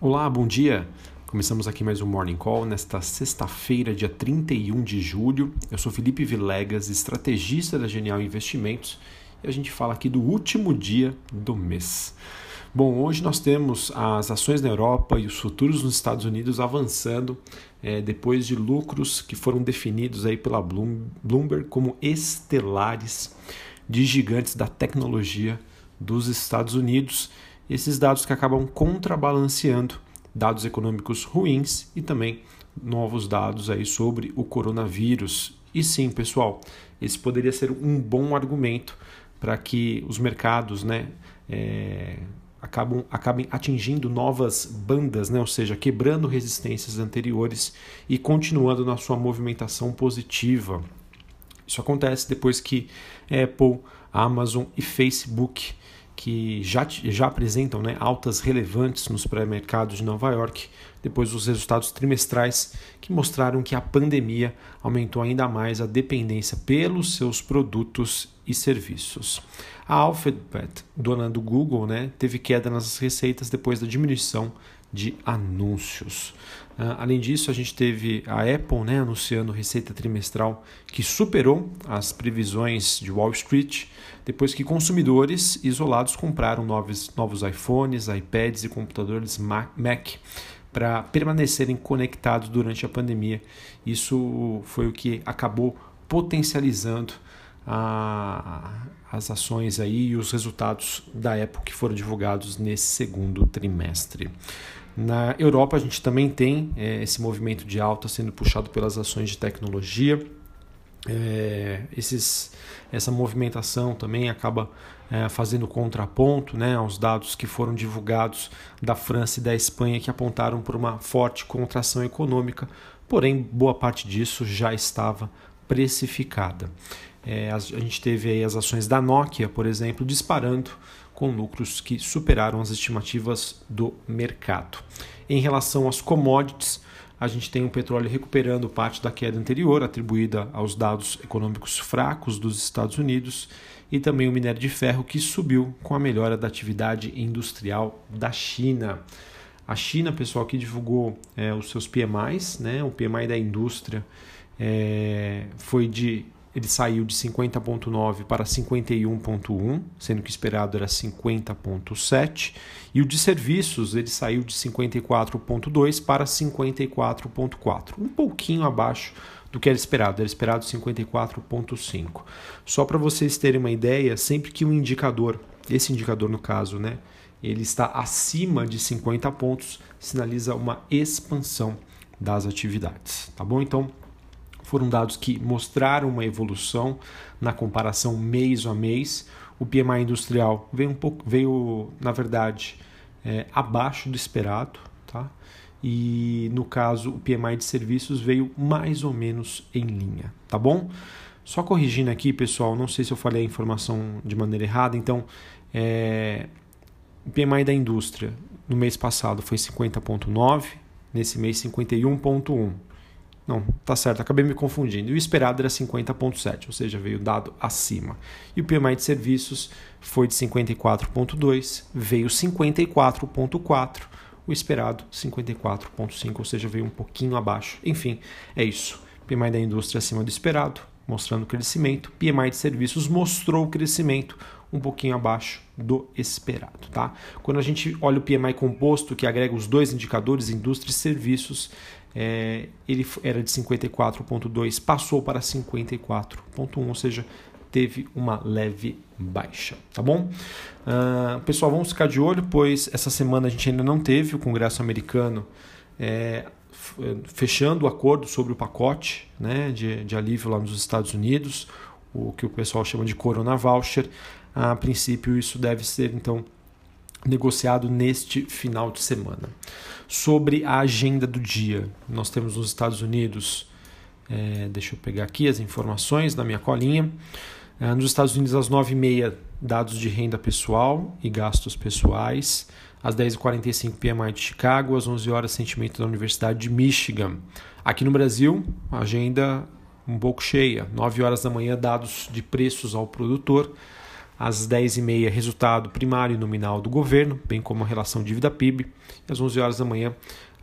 Olá, bom dia. Começamos aqui mais um Morning Call nesta sexta-feira, dia 31 de julho. Eu sou Felipe Vilegas, estrategista da Genial Investimentos, e a gente fala aqui do último dia do mês. Bom, hoje nós temos as ações na Europa e os futuros nos Estados Unidos avançando é, depois de lucros que foram definidos aí pela Bloomberg como estelares de gigantes da tecnologia dos Estados Unidos esses dados que acabam contrabalanceando dados econômicos ruins e também novos dados aí sobre o coronavírus. E sim, pessoal, esse poderia ser um bom argumento para que os mercados, né, é, acabam, acabem atingindo novas bandas, né, ou seja, quebrando resistências anteriores e continuando na sua movimentação positiva. Isso acontece depois que Apple, Amazon e Facebook que já, já apresentam né, altas relevantes nos pré-mercados de Nova York, depois dos resultados trimestrais que mostraram que a pandemia aumentou ainda mais a dependência pelos seus produtos e serviços. A Alphabet, dona do Google, né, teve queda nas receitas depois da diminuição de anúncios. Uh, além disso, a gente teve a Apple né, anunciando receita trimestral que superou as previsões de Wall Street, depois que consumidores isolados compraram novos, novos iPhones, iPads e computadores Mac para permanecerem conectados durante a pandemia. Isso foi o que acabou potencializando a, as ações aí e os resultados da Apple que foram divulgados nesse segundo trimestre. Na Europa, a gente também tem é, esse movimento de alta sendo puxado pelas ações de tecnologia. É, esses, essa movimentação também acaba é, fazendo contraponto né, aos dados que foram divulgados da França e da Espanha, que apontaram por uma forte contração econômica, porém, boa parte disso já estava precificada. É, a gente teve aí as ações da Nokia, por exemplo, disparando com lucros que superaram as estimativas do mercado. Em relação às commodities, a gente tem o petróleo recuperando parte da queda anterior, atribuída aos dados econômicos fracos dos Estados Unidos, e também o minério de ferro, que subiu com a melhora da atividade industrial da China. A China, pessoal, que divulgou é, os seus PMIs, né, o PMI da indústria é, foi de ele saiu de 50,9 para 51,1, sendo que o esperado era 50,7, e o de serviços ele saiu de 54,2 para 54,4, um pouquinho abaixo do que era esperado, era esperado 54,5. Só para vocês terem uma ideia, sempre que um indicador, esse indicador no caso, né, ele está acima de 50 pontos, sinaliza uma expansão das atividades, tá bom? Então, foram dados que mostraram uma evolução na comparação mês a mês. O PMI industrial veio um pouco, veio na verdade é, abaixo do esperado, tá? E no caso o PMI de serviços veio mais ou menos em linha, tá bom? Só corrigindo aqui, pessoal, não sei se eu falei a informação de maneira errada, então é, o PMI da indústria no mês passado foi 50,9, nesse mês 51,1. Não, tá certo, acabei me confundindo. E o esperado era 50,7, ou seja, veio dado acima. E o PMI de serviços foi de 54,2, veio 54,4. O esperado 54,5, ou seja, veio um pouquinho abaixo. Enfim, é isso. PMI da indústria acima do esperado, mostrando crescimento. PMI de serviços mostrou crescimento um pouquinho abaixo do esperado, tá? Quando a gente olha o PMI composto, que agrega os dois indicadores, indústria e serviços, é, ele era de 54,2, passou para 54,1, ou seja, teve uma leve baixa, tá bom? Uh, pessoal, vamos ficar de olho, pois essa semana a gente ainda não teve o Congresso americano é, fechando o acordo sobre o pacote né, de, de alívio lá nos Estados Unidos, o que o pessoal chama de Corona Voucher. A princípio, isso deve ser então negociado neste final de semana. Sobre a agenda do dia, nós temos nos Estados Unidos, é, deixa eu pegar aqui as informações na minha colinha. É, nos Estados Unidos, às 9h30, dados de renda pessoal e gastos pessoais. Às 10h45, PMI de Chicago. Às 11 horas sentimento da Universidade de Michigan. Aqui no Brasil, agenda um pouco cheia. 9 horas da manhã, dados de preços ao produtor. Às 10h30, resultado primário e nominal do governo, bem como a relação dívida-PIB. E às 11 horas da manhã,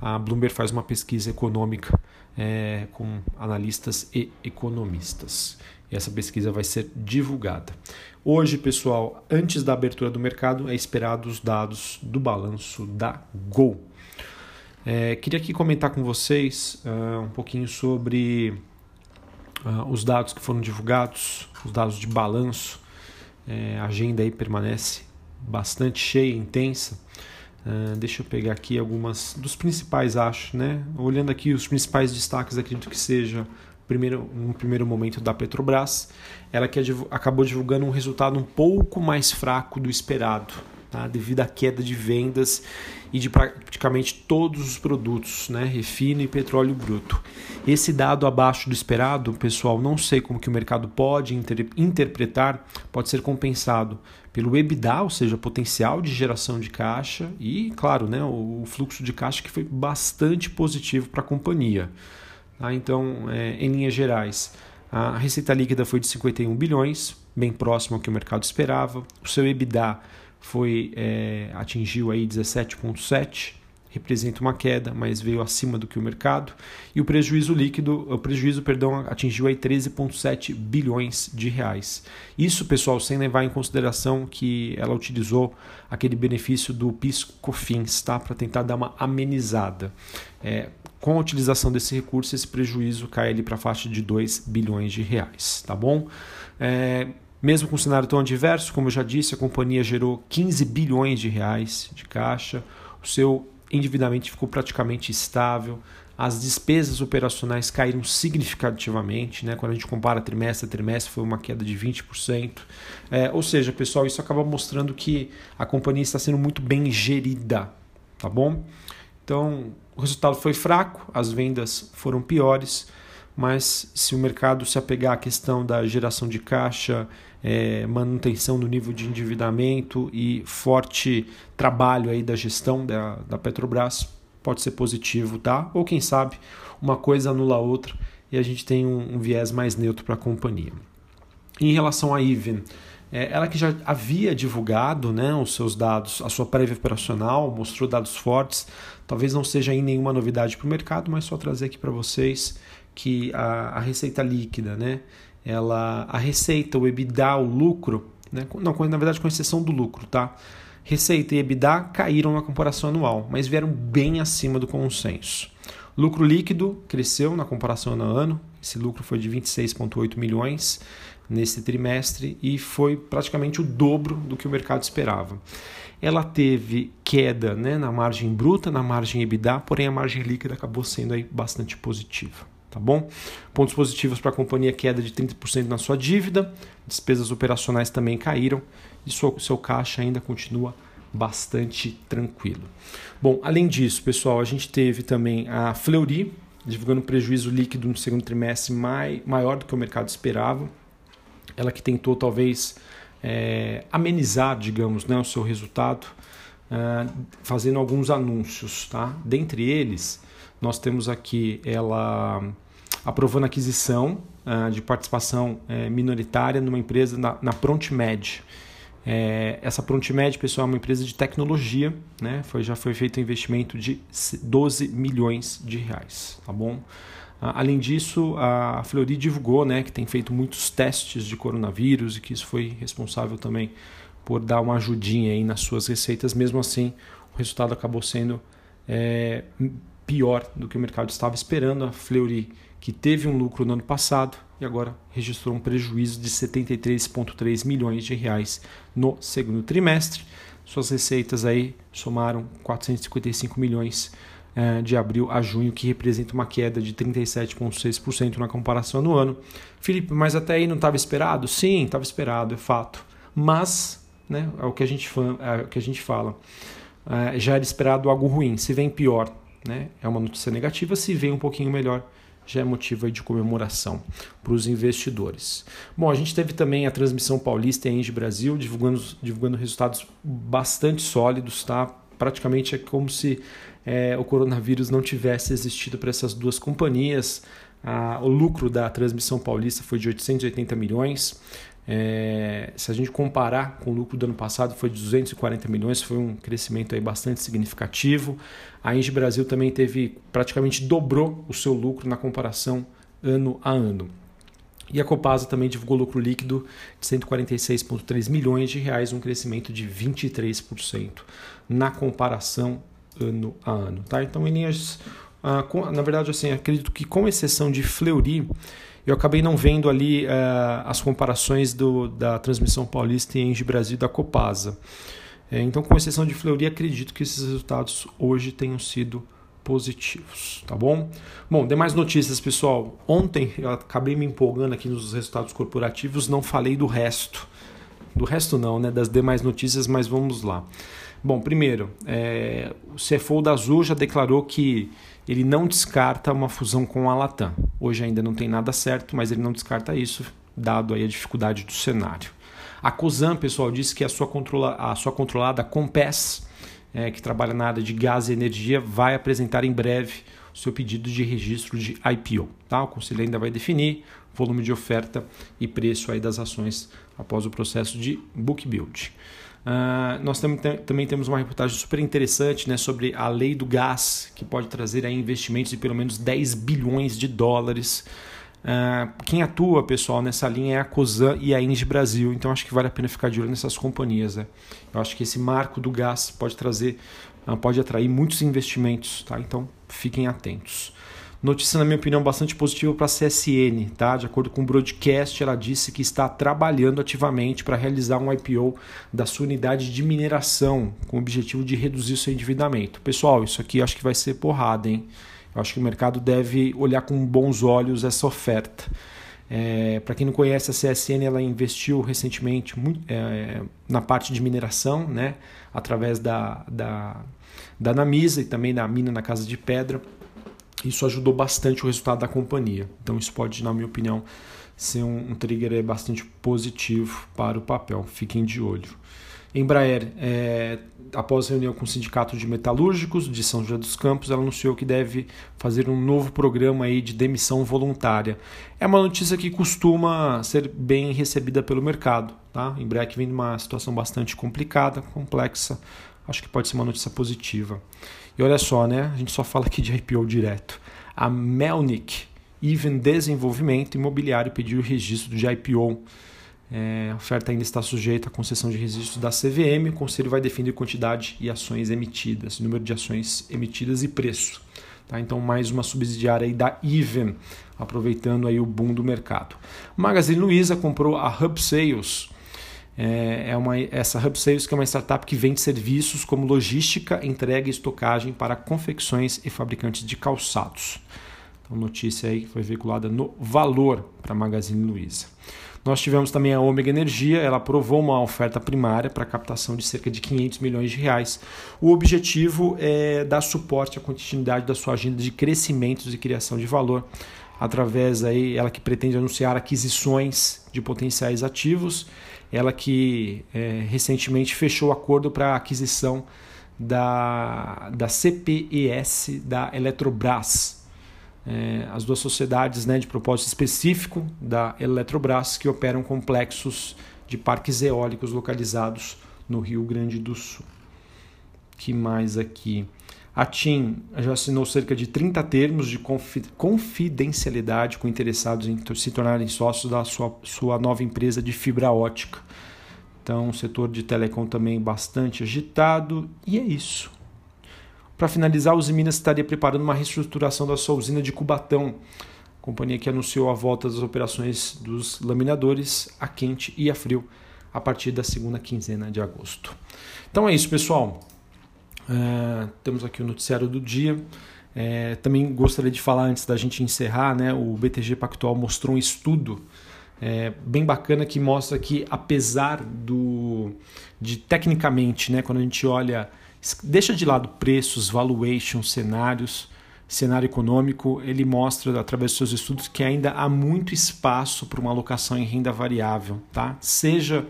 a Bloomberg faz uma pesquisa econômica é, com analistas e economistas. E essa pesquisa vai ser divulgada. Hoje, pessoal, antes da abertura do mercado, é esperado os dados do balanço da Gol. É, queria aqui comentar com vocês uh, um pouquinho sobre uh, os dados que foram divulgados, os dados de balanço. É, a agenda aí permanece bastante cheia, intensa. Uh, deixa eu pegar aqui algumas dos principais, acho, né? Olhando aqui os principais destaques, acredito que seja primeiro, no primeiro momento da Petrobras, ela que acabou divulgando um resultado um pouco mais fraco do esperado, tá? devido à queda de vendas e de praticamente todos os produtos, né? refino e petróleo bruto. Esse dado abaixo do esperado, pessoal, não sei como que o mercado pode inter interpretar, pode ser compensado pelo EBITDA, ou seja, potencial de geração de caixa e, claro, né, o fluxo de caixa que foi bastante positivo para a companhia. Tá? Então, é, em linhas gerais, a receita líquida foi de 51 bilhões, bem próximo ao que o mercado esperava. O seu EBITDA foi é, atingiu aí 17,7 representa uma queda, mas veio acima do que o mercado. E o prejuízo líquido, o prejuízo, perdão, atingiu aí 13,7 bilhões de reais. Isso, pessoal, sem levar em consideração que ela utilizou aquele benefício do PIS/COFINS, tá, para tentar dar uma amenizada. É, com a utilização desse recurso, esse prejuízo cai ali para a faixa de 2 bilhões de reais, tá bom? É, mesmo com um cenário tão adverso, como eu já disse, a companhia gerou 15 bilhões de reais de caixa, o seu endividamento ficou praticamente estável, as despesas operacionais caíram significativamente, né? quando a gente compara trimestre a trimestre, foi uma queda de 20%. É, ou seja, pessoal, isso acaba mostrando que a companhia está sendo muito bem gerida, tá bom? Então, o resultado foi fraco, as vendas foram piores, mas se o mercado se apegar à questão da geração de caixa, é, manutenção do nível de endividamento e forte trabalho aí da gestão da, da Petrobras, pode ser positivo, tá? Ou quem sabe uma coisa anula a outra e a gente tem um, um viés mais neutro para a companhia. Em relação à Even, é, ela que já havia divulgado né, os seus dados, a sua prévia operacional, mostrou dados fortes, talvez não seja aí nenhuma novidade para o mercado, mas só trazer aqui para vocês que a, a, receita líquida, né, ela, a receita, o EBITDA, o lucro, né, não, na verdade com exceção do lucro, tá? Receita e EBITDA caíram na comparação anual, mas vieram bem acima do consenso. Lucro líquido cresceu na comparação ano a ano, esse lucro foi de 26,8 milhões nesse trimestre e foi praticamente o dobro do que o mercado esperava. Ela teve queda né, na margem bruta, na margem EBITDA, porém a margem líquida acabou sendo aí bastante positiva. Tá bom? Pontos positivos para a companhia: queda de 30% na sua dívida, despesas operacionais também caíram e seu, seu caixa ainda continua bastante tranquilo. Bom, além disso, pessoal, a gente teve também a Fleury divulgando prejuízo líquido no segundo trimestre mai, maior do que o mercado esperava ela que tentou talvez é, amenizar, digamos, né, o seu resultado, é, fazendo alguns anúncios. Tá? Dentre eles, nós temos aqui ela aprovando a aquisição é, de participação é, minoritária numa empresa na, na ProntMed. É, essa ProntMed, pessoal, é uma empresa de tecnologia, né? Foi, já foi feito um investimento de 12 milhões de reais, tá bom? Ah, além disso, a Fleury divulgou né, que tem feito muitos testes de coronavírus e que isso foi responsável também por dar uma ajudinha aí nas suas receitas. Mesmo assim, o resultado acabou sendo é, pior do que o mercado estava esperando. A Fleury, que teve um lucro no ano passado e agora registrou um prejuízo de 73,3 milhões de reais no segundo trimestre. Suas receitas aí somaram 455 milhões é, de abril a junho, que representa uma queda de 37,6% na comparação no ano. Felipe, mas até aí não estava esperado? Sim, estava esperado, é fato. Mas, né, é o que a gente, é o que a gente fala, é, já era esperado algo ruim. Se vem pior, né, é uma notícia negativa. Se vem um pouquinho melhor, já é motivo de comemoração para os investidores. Bom, a gente teve também a transmissão paulista e a Engie Brasil divulgando, divulgando resultados bastante sólidos, tá? Praticamente é como se é, o coronavírus não tivesse existido para essas duas companhias. Ah, o lucro da transmissão paulista foi de 880 milhões, É, se a gente comparar com o lucro do ano passado, foi de 240 milhões, foi um crescimento aí bastante significativo. A Engie Brasil também teve praticamente dobrou o seu lucro na comparação ano a ano. E a Copasa também divulgou lucro líquido de 146,3 milhões de reais, um crescimento de 23% na comparação ano a ano. Tá? Então, em linhas, ah, na verdade, assim, acredito que com exceção de Fleury, eu acabei não vendo ali uh, as comparações do, da transmissão paulista em Engie Brasil da Copasa. É, então, com exceção de Fleury, acredito que esses resultados hoje tenham sido positivos, tá bom? Bom, demais notícias, pessoal. Ontem eu acabei me empolgando aqui nos resultados corporativos, não falei do resto. Do resto não, né? Das demais notícias, mas vamos lá. Bom, primeiro, é, o CFO da Azul já declarou que ele não descarta uma fusão com a Latam. Hoje ainda não tem nada certo, mas ele não descarta isso, dado aí a dificuldade do cenário. A COSAN, pessoal, disse que a sua, controla, a sua controlada Compass, é, que trabalha na área de gás e energia, vai apresentar em breve o seu pedido de registro de IPO. Tá? O conselho ainda vai definir volume de oferta e preço aí das ações após o processo de book build. Uh, nós tam também temos uma reportagem super interessante né, sobre a lei do gás, que pode trazer aí investimentos de pelo menos 10 bilhões de dólares. Uh, quem atua, pessoal, nessa linha é a COSAN e a Engie Brasil, então acho que vale a pena ficar de olho nessas companhias. Né? Eu acho que esse marco do gás pode trazer, uh, pode atrair muitos investimentos, tá? então fiquem atentos. Notícia, na minha opinião, bastante positiva para a CSN. Tá? De acordo com o broadcast, ela disse que está trabalhando ativamente para realizar um IPO da sua unidade de mineração, com o objetivo de reduzir seu endividamento. Pessoal, isso aqui acho que vai ser porrada, hein? Eu acho que o mercado deve olhar com bons olhos essa oferta. É, para quem não conhece, a CSN ela investiu recentemente é, na parte de mineração, né? através da, da, da Namisa e também da mina na Casa de Pedra. Isso ajudou bastante o resultado da companhia. Então isso pode, na minha opinião, ser um, um trigger bastante positivo para o papel. Fiquem de olho. Embraer, é, após reunião com o Sindicato de Metalúrgicos de São José dos Campos, ela anunciou que deve fazer um novo programa aí de demissão voluntária. É uma notícia que costuma ser bem recebida pelo mercado. Tá? Embraer que vem de uma situação bastante complicada, complexa. Acho que pode ser uma notícia positiva. E olha só, né? A gente só fala aqui de IPO direto. A Melnick, Even Desenvolvimento Imobiliário, pediu o registro de IPO. É, a oferta ainda está sujeita à concessão de registro da CVM. O conselho vai definir quantidade e ações emitidas, número de ações emitidas e preço. Tá? Então, mais uma subsidiária da Even, aproveitando aí o boom do mercado. Magazine Luiza comprou a Hub Sales é, é uma, essa Hub Sales que é uma startup que vende serviços como logística, entrega e estocagem para confecções e fabricantes de calçados. Então, notícia aí que foi veiculada no Valor para a Magazine Luiza. Nós tivemos também a Ômega Energia, ela aprovou uma oferta primária para captação de cerca de 500 milhões de reais. O objetivo é dar suporte à continuidade da sua agenda de crescimentos e criação de valor através aí ela que pretende anunciar aquisições de potenciais ativos ela que é, recentemente fechou acordo para aquisição da, da CPES da Eletrobras. É, as duas sociedades né, de propósito específico da Eletrobras que operam complexos de parques eólicos localizados no Rio Grande do Sul. que mais aqui? A TIM já assinou cerca de 30 termos de confidencialidade com interessados em se tornarem sócios da sua, sua nova empresa de fibra ótica. Então, o setor de telecom também bastante agitado. E é isso. Para finalizar, os Minas estaria preparando uma reestruturação da sua usina de Cubatão. Companhia que anunciou a volta das operações dos laminadores a quente e a frio a partir da segunda quinzena de agosto. Então é isso, pessoal. Uh, temos aqui o noticiário do dia. É, também gostaria de falar antes da gente encerrar, né? O BTG Pactual mostrou um estudo é, bem bacana que mostra que apesar do de tecnicamente, né, quando a gente olha, deixa de lado preços, valuation, cenários, cenário econômico, ele mostra através dos seus estudos que ainda há muito espaço para uma alocação em renda variável, tá? Seja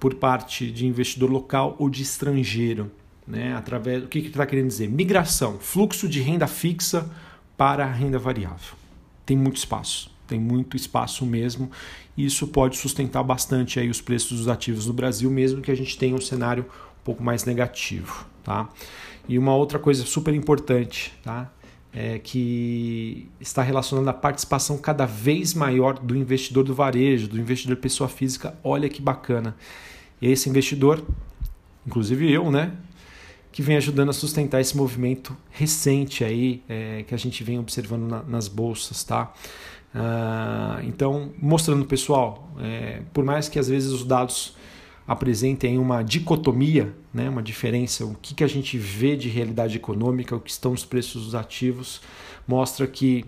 por parte de investidor local ou de estrangeiro. Né? Através, o que, que ele está querendo dizer? Migração, fluxo de renda fixa para a renda variável. Tem muito espaço. tem muito espaço mesmo. E isso pode sustentar bastante aí os preços dos ativos no Brasil, mesmo que a gente tenha um cenário um pouco mais negativo, tá? E uma outra coisa super importante, tá? É que está relacionada à participação cada vez maior do investidor do varejo, do investidor pessoa física. Olha que bacana. Esse investidor, inclusive eu, né? Que vem ajudando a sustentar esse movimento recente aí é, que a gente vem observando na, nas bolsas, tá? Ah, então, mostrando pessoal, é, por mais que às vezes os dados apresentem uma dicotomia, né, uma diferença, o que, que a gente vê de realidade econômica, o que estão os preços dos ativos, mostra que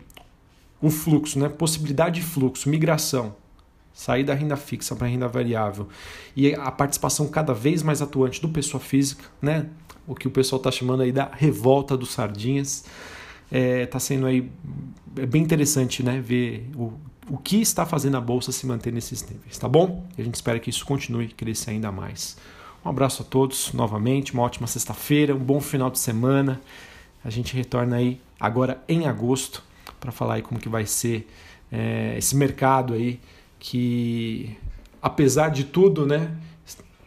o fluxo, né, possibilidade de fluxo, migração, sair da renda fixa para a renda variável e a participação cada vez mais atuante do pessoa física, né, o que o pessoal está chamando aí da revolta dos sardinhas. Está é, tá sendo aí é bem interessante né, ver o, o que está fazendo a Bolsa se manter nesses níveis, tá bom? E a gente espera que isso continue crescer ainda mais. Um abraço a todos novamente, uma ótima sexta-feira, um bom final de semana. A gente retorna aí agora em agosto para falar aí como que vai ser é, esse mercado aí que apesar de tudo, né,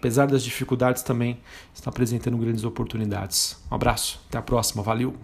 apesar das dificuldades, também está apresentando grandes oportunidades. Um abraço, até a próxima, valeu!